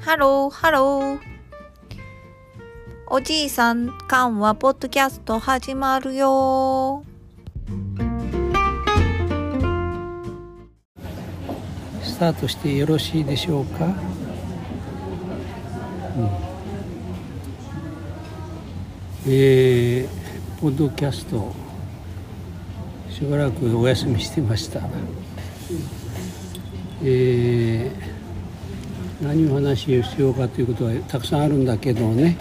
ハロー、ハロー。おじいさん、かんはポッドキャスト始まるよ。スタートしてよろしいでしょうか、うんえー、ポッドキャストしばらくお休みしてました、えー、何を話しようかということはたくさんあるんだけどね、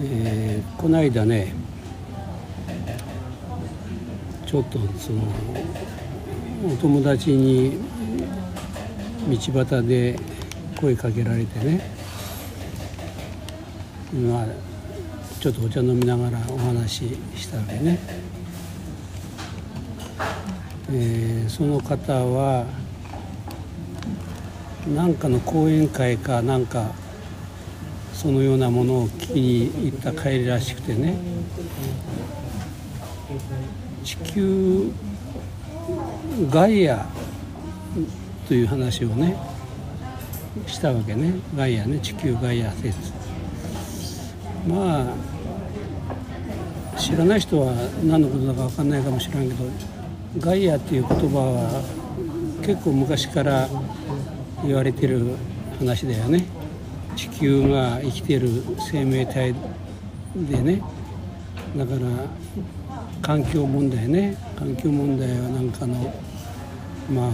えー、この間ねちょっとそのお友達に道端で声かけられてね。まあちょっとお茶飲みながらお話ししたわけね、えー、その方は何かの講演会かなんかそのようなものを聞きに行った帰りらしくてね。地球ガイアという話をねしたわけね。ガイアね。地球ガイア説。まあ知らない人は何のことだか分かんないかもしれんけどガイアっていう言葉は結構昔から言われてる話だよね。地球が生きてる生命体でね。だから環境問題ね。環境問題はなんかのまあ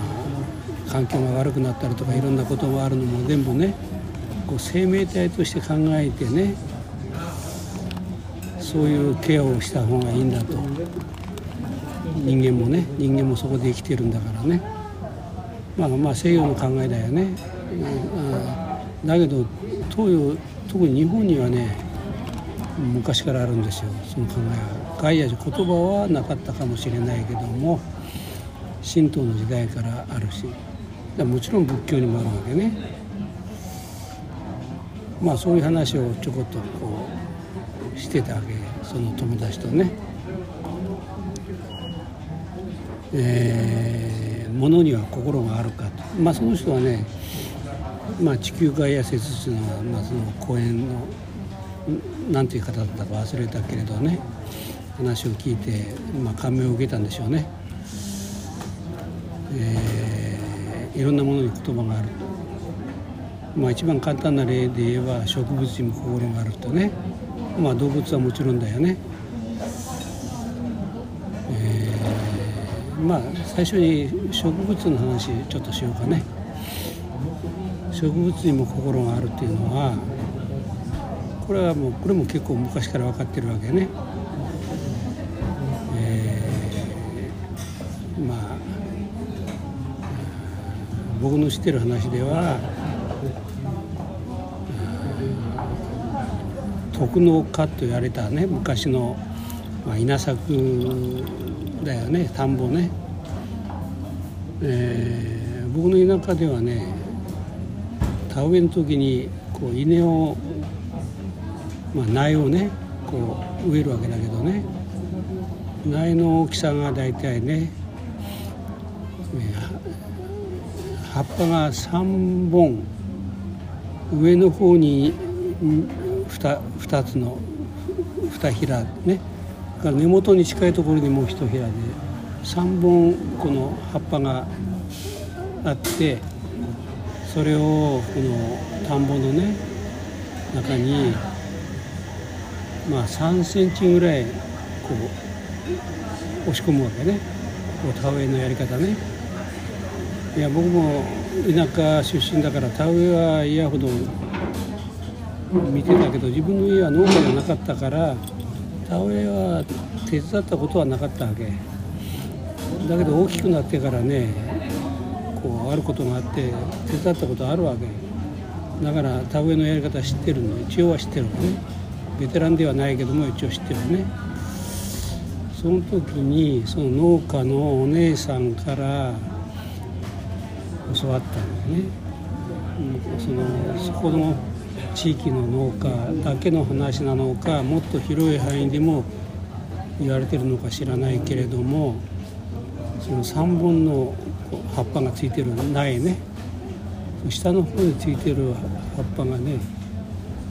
環境が悪くなったりとかいろんなことがあるのも全部ねこう生命体として考えてねそういうケアをした方がいいんだと。人間もね人間もそこで生きてるんだからね。まあまあ西洋の考えだよね、うん、だけど東洋特に日本にはね昔からあるんですよ。その考えは。ガイア言葉はなかったかもしれないけども神道の時代からあるし。もちろん仏教にもあるわけね。まあそういう話をちょこっとこうしてたわけ。その友達とね。えー、物には心があるかと。まあその人はねまあ地球外野説っていうのは、まあ、その講演の何ていう方だったか忘れたけれどね話を聞いて、まあ、感銘を受けたんでしょうね。えー、いろんなものに言葉がある、まあ、一番簡単な例で言えば植物にも心があるとね、まあ、動物はもちろんだよね、えー、まあ最初に植物の話ちょっとしようかね植物にも心があるっていうのはこれはもうこれも結構昔から分かってるわけね。えー、まあ僕の知ってる話では徳農家と言われたね昔の、まあ、稲作だよね田んぼね、えー、僕の田舎ではね田植えの時にこう稲を、まあ、苗をねこう植えるわけだけどね。苗の大きさが大体ね葉っぱが3本。上の方に 2, 2つの2ひらね。根元に近いところにもう1ひらで3本この葉っぱがあってそれをこの田んぼのね中にまあ3センチぐらいこう押し込むわけね田植えのやり方ね。いや僕も田舎出身だから田植えは嫌ほど見てたけど自分の家は農家じゃなかったから田植えは手伝ったことはなかったわけ。だけど大きくなってからねこうあることがあって手伝ったことあるわけ。だから田植えのやり方知ってるの一応は知ってるのね。ベテランではないけども一応知ってるね。その時にその農家のお姉さんから教わったんだよね、うん、そのそこの地域の農家だけの話なのかもっと広い範囲でも言われてるのか知らないけれどもその3本の葉っぱがついてる苗ね下の方についてる葉っぱがね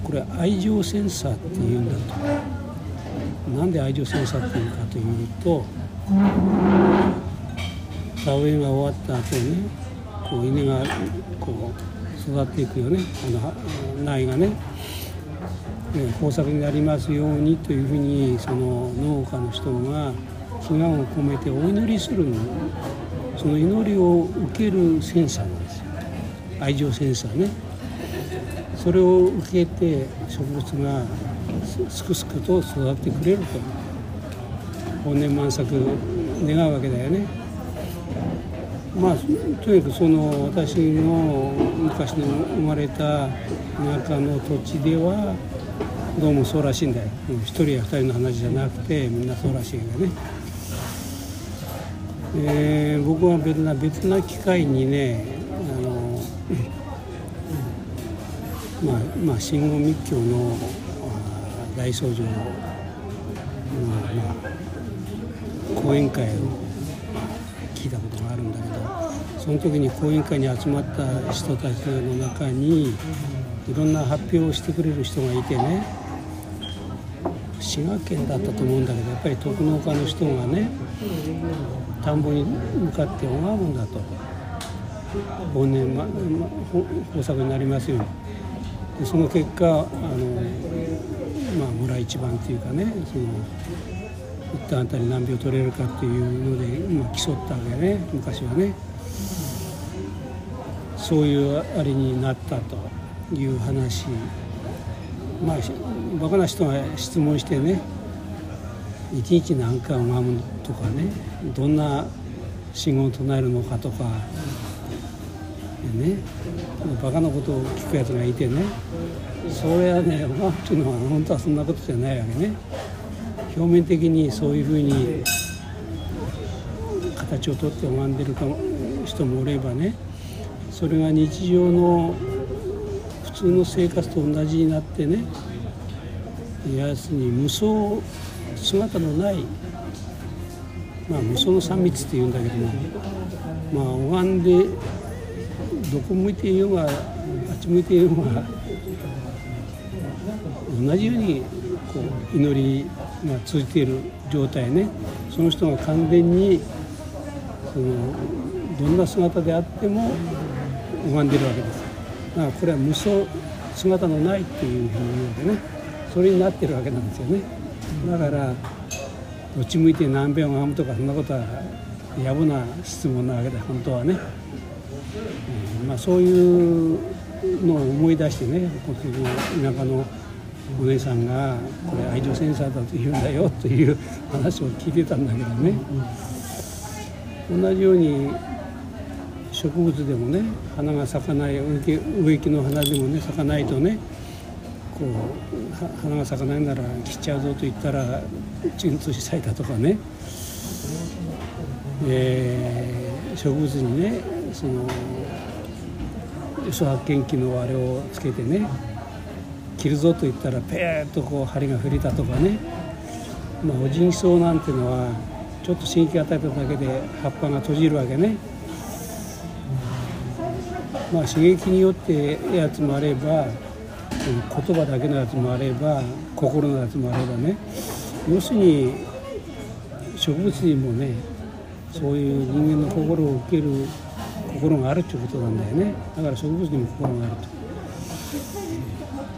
これ愛情センサーっていうんだと。なんで愛情センサーっていうかというと田植えが終わった後にこう稲がこう育っていくよね。あの苗がね。豊作になりますようにというふうにその農家の人が祈願を込めてお祈りするその祈りを受けるセンサーなんですよ。愛情センサーね。それを受けて植物がすくすくと育ってくれると。本年満作願うわけだよね。まあとにかくその私の昔の生まれた田舎の土地ではどうもそうらしいんだよ。一人や二人の話じゃなくてみんなそうらしいんだよね、えー、僕は別な別な機会にねあの、まあまあ信号密教の大僧正の、まあ、講演会を聞いたことがあるんだけどその時に講演会に集まった人たちの中にいろんな発表をしてくれる人がいてね滋賀県だったと思うんだけどやっぱり徳農家の人がね田んぼに向かって拝むんだと。本年、まま、豊作になりますように。でその結果あの、まあ、村一番っていうかねその一旦あたり何秒取れるかっていうので、まあ、競ったわけね。昔はね。そういうあれになったという話。まあバカな人が質問してね。一日何回拝むとかね。どんな信号を唱えるのかとか。ね。バカなことを聞くやつがいてね。それはね拝むっていうのは本当はそんなことじゃないわけね。表面的にそういうふうに形をとって拝んでる人もおればねそれが日常の普通の生活と同じになってね要するに無双姿のないまあ無双の三密っていうんだけどもまあ拝んでどこ向いていようがあっち向いていようが同じようにこう祈りが通じている状態ね。その人が完全にそのどんな姿であっても拝んでるわけです。だからこれは無双姿のないっていうふうに言うわけね。それになってるわけなんですよね。だからどっち向いて何遍拝むとかそんなことは野暮な質問なわけで本当はね、うん、まあ、そういうのを思い出してねこの田舎のお姉さんがこれ愛情センサーだと言うんだよという話を聞いてたんだけどね。同じように植物でもね花が咲かない植木の花でもね咲かないとねこう花が咲かないなら切っちゃうぞと言ったら鎮痛し咲いたとかね、えー、植物にねその嘘発見器のあれをつけてね切るぞと言ったらペーッとこう針が振れたとかね、まあ、オジンソウなんていうのはちょっと刺激与えただけで葉っぱが閉じるわけね。まあ、刺激によってやつもあれば言葉だけのやつもあれば心のやつもあればね。要するに植物にもねそういう人間の心を受ける心があるっていうことなんだよね。だから植物にも心があると、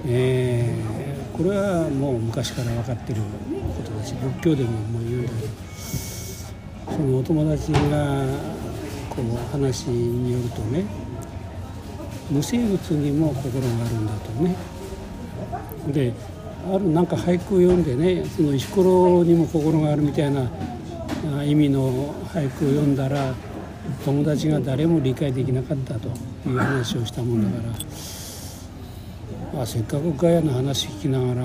えー、これはもう昔から分かってることだし仏教でももう言うんだけどそのお友達がこう話によるとね無生物にも心があるんだとね。であるなんか俳句を読んでねその石ころにも心があるみたいな意味の俳句を読んだら友達が誰も理解できなかったという話をしたもんだから、あ、せっかくガヤの話聞きながら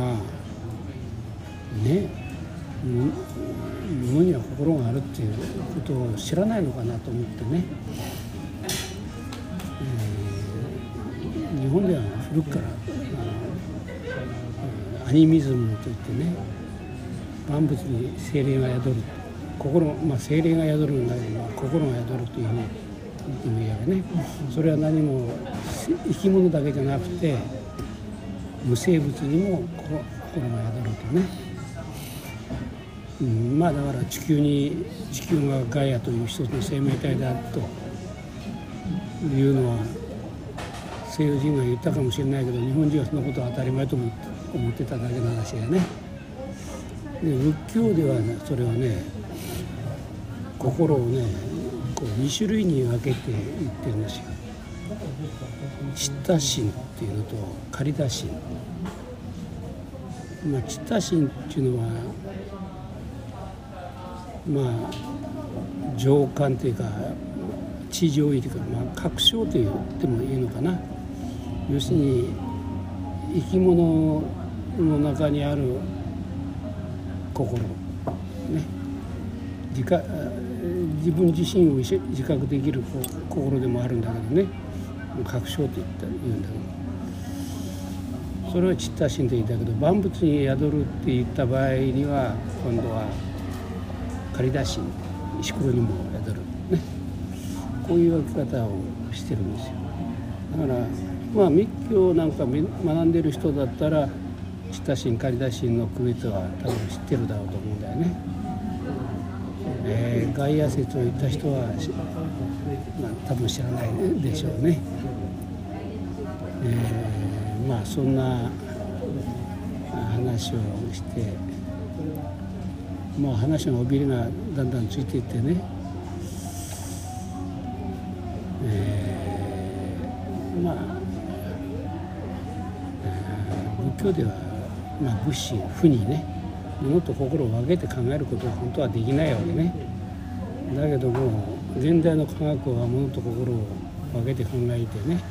ね物には心があるっていうことを知らないのかなと思ってね。日本では古くからあアニミズムといってね万物に精霊が宿る心、まあ、精霊が宿るんだけど、心が宿るというふうにでもいいわけねそれは何も生き物だけじゃなくて無生物にも心が宿るとね、うん、まあだから地球に地球がガイアという一つの生命体だというのは西洋人が言ったかもしれないけど日本人はそのことは当たり前と思ってただけの話やね。で仏教ではねそれはね心をねこう2種類に分けて言ってるんですよ。チッタ心っていうのとカリダ心。まあチッタ心っていうのはまあ情感というか地上位というか、まあ、確証と言ってもいいのかな。要するに生き物の中にある心。ね。自自分自身を自覚できる心でもあるんだけどね。確証と言った言うんだけど。それはチッタ心と言ったけど万物に宿るって言った場合には今度は仮出し石ころにも宿る。ね。こういう分け方をしてるんですよ。だからまあ密教なんか学んでる人だったら親しん仮出しの区別は多分知ってるだろうと思うんだよね。えー、外野説を言った人は、まあ、多分知らないでしょうね。えー、まあそんな話をしてもう話の尾びれがだんだんついていってね、えー、まあ、仏教ではまあ、物心不にね物と心を分けて考えることは本当はできないわけねだけども現代の科学は物と心を分けて考えてね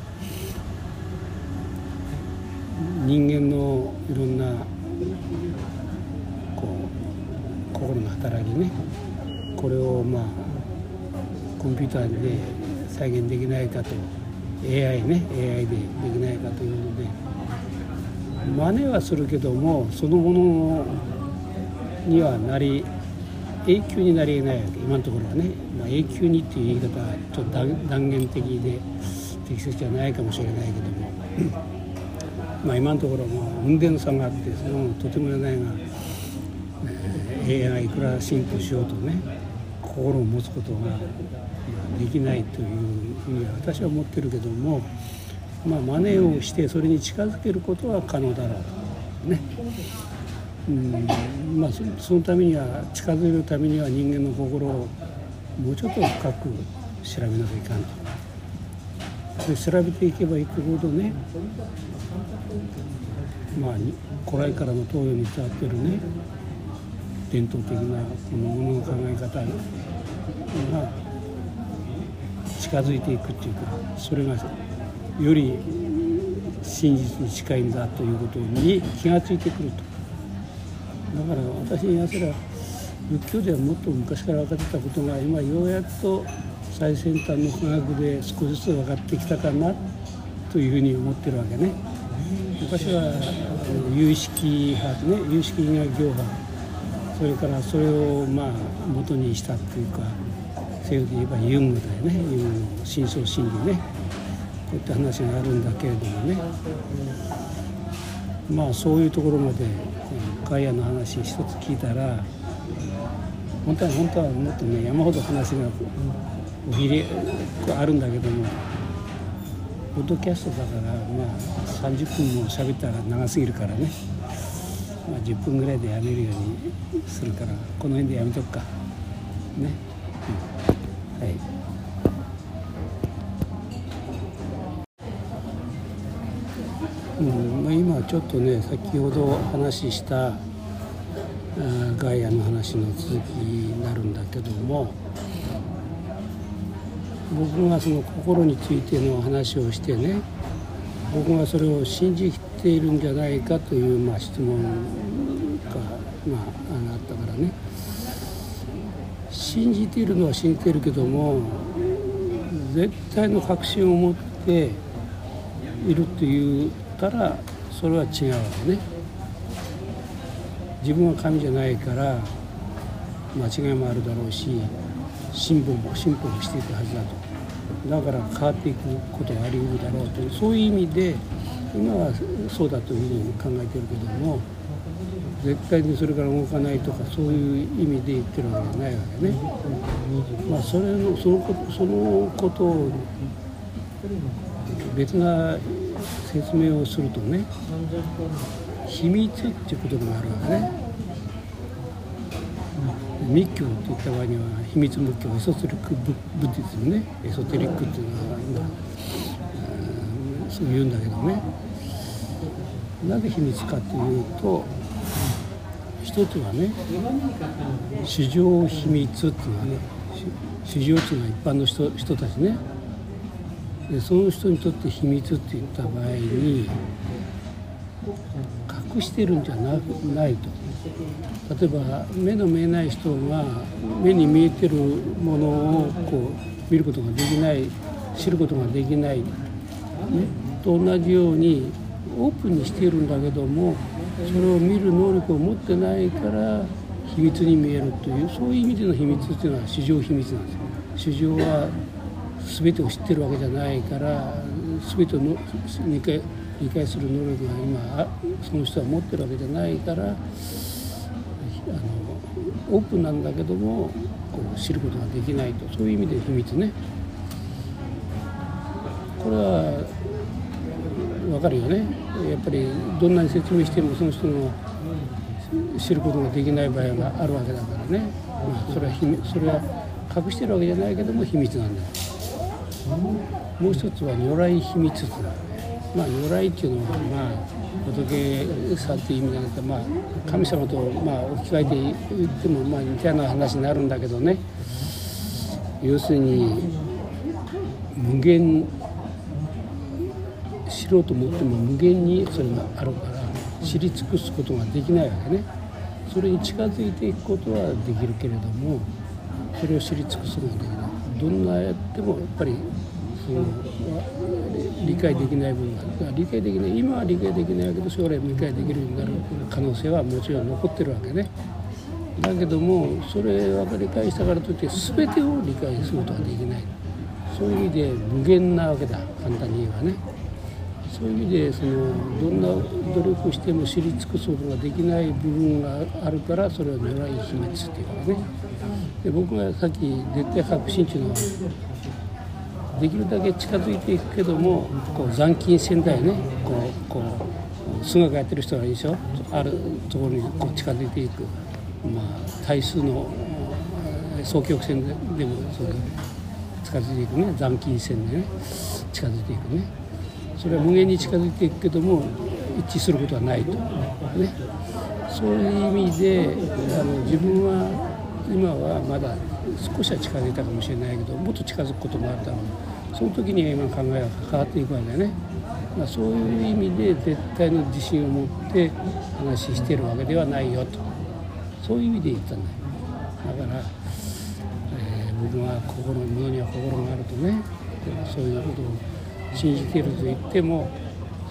人間のいろんなこう心の働きねこれをまあコンピューターで再現できないかと AI ね AI でできないかというので真似はするけどもそのものにはなり永久になりえないわけ今のところはね、まあ、永久にっていう言い方はちょっと断言的で適切じゃないかもしれないけどもまあ今のところも運転差があってそれもとてもじゃないが、えー、AI がいくら進歩しようとね心を持つことができないというふうに私は思ってるけども。まあ、真似をしてそれに近づけることは可能だろうとね。うんまあ、そのためには近づけるためには人間の心をもうちょっと深く調べなきゃいかんと。で調べていけばいくほどねまあ古来からの東洋に伝わってるね伝統的なこのものの考え方が近づいていくっていうかそれがより真実に近いんだということに気が付いてくるとから私に言わせれば仏教ではもっと昔から分かってたことが今ようやっと最先端の科学で少しずつ分かってきたかなというふうに思ってるわけね。昔は有識派ね有識以外業派それからそれをまあ元にしたっていうか西洋で言えばユングだよね。ユングの深層心理ね。こういった話があるんだけれどもね。まあそういうところまでガイアの話一つ聞いたら本当は本当はもっとね山ほど話がおひれあるんだけどもポッドキャストだからまあ30分も喋ったら長すぎるからね、まあ、10分ぐらいでやめるようにするからこの辺でやめとくか。ね、うん、はい。うんまあ、今ちょっとね先ほど話したあガイアの話の続きになるんだけども僕がその心についての話をしてね僕がそれを信じているんじゃないかという、まあ、質問が、まあ、あったからね。信じているのは信じているけども絶対の確信を持っているというったらそれは違うわけね自分は神じゃないから間違いもあるだろうし進歩も進歩もしていくはずだとだから変わっていくことがありうるだろうとそういう意味で今はそうだというふうに考えてるけども絶対にそれから動かないとかそういう意味で言ってるわけじゃないわけね。まあ、それのそのことそのことを別な説明をするとね秘密っていうことがあるわけね。密教って言った場合には秘密仏教エソテリックブブディズムね。エソテリックっていうのは今、うん、そう言うんだけどね。なぜ秘密かというと一つはね市場秘密っていうのはね市場っていうのは一般の人人たちね。でその人にとって秘密って言った場合に隠してるんじゃなないと例えば目の見えない人が目に見えてるものをこう見ることができない知ることができない、ね、と同じようにオープンにしているんだけどもそれを見る能力を持ってないから秘密に見えるというそういう意味での秘密っていうのは市場秘密なんですよ。市場は全てを知ってるわけじゃないから全てをの理解理解する能力が今その人は持ってるわけじゃないからあのオープンなんだけどもこう知ることができないと。そういう意味で秘密ね。これは分かるよね。やっぱりどんなに説明してもその人の知ることができない場合があるわけだからね、まあ、それは秘それは隠してるわけじゃないけども秘密なんだよ。もう一つは如来秘密ってまあ如来っていうのはまあ仏さっていう意味なんだけど、まあ、神様とまあ置き換えて言ってもまあ似たような話になるんだけどね。要するに無限知ろうと思っても無限にそれがあるから知り尽くすことができないわけね。それに近づいていくことはできるけれどもそれを知り尽くすことができない。どんなやってもやっぱりその理解できない部分が理解できない今は理解できないけど将来も理解できるようになる可能性はもちろん残ってるわけね。だけどもそれ分かり返したからといって全てを理解することはできない。そういう意味で無限なわけだ。簡単に言えばね。そういう意味でそのどんな努力しても知り尽くすことができない部分があるからそれは如来秘密っていうかね。で僕がさっき絶対確信っていうのできるだけ近づいていくけどもこう残金線だよねこうこう菅がやってる人がいいでしょ？あるところにこう近づいていく、まあ、対数の双極線ででもそう近づいていくね。残金線でね。近づいていくね。それは無限に近づいていくけども一致することはないと、ね、そういう意味であの自分は今はまだ少しは近づいたかもしれないけどもっと近づくこともあったのでその時には今考えが変わっていくわけだよね、まあ、そういう意味で絶対の自信を持って話してるわけではないよと。そういう意味で言ったんだよ。だから、えー、僕は心ものには心があるとね。そういうことを信じていると言っても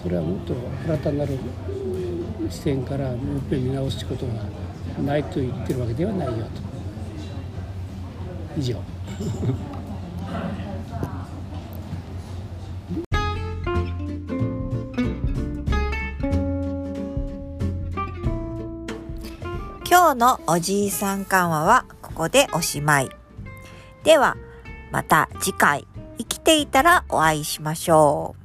それはもっと新たなる視点からもう一遍見直すことがないと言ってるわけではないよと。以上今日のおじいさん緩和はここでおしまい。では、また次回生きていたらお会いしましょう。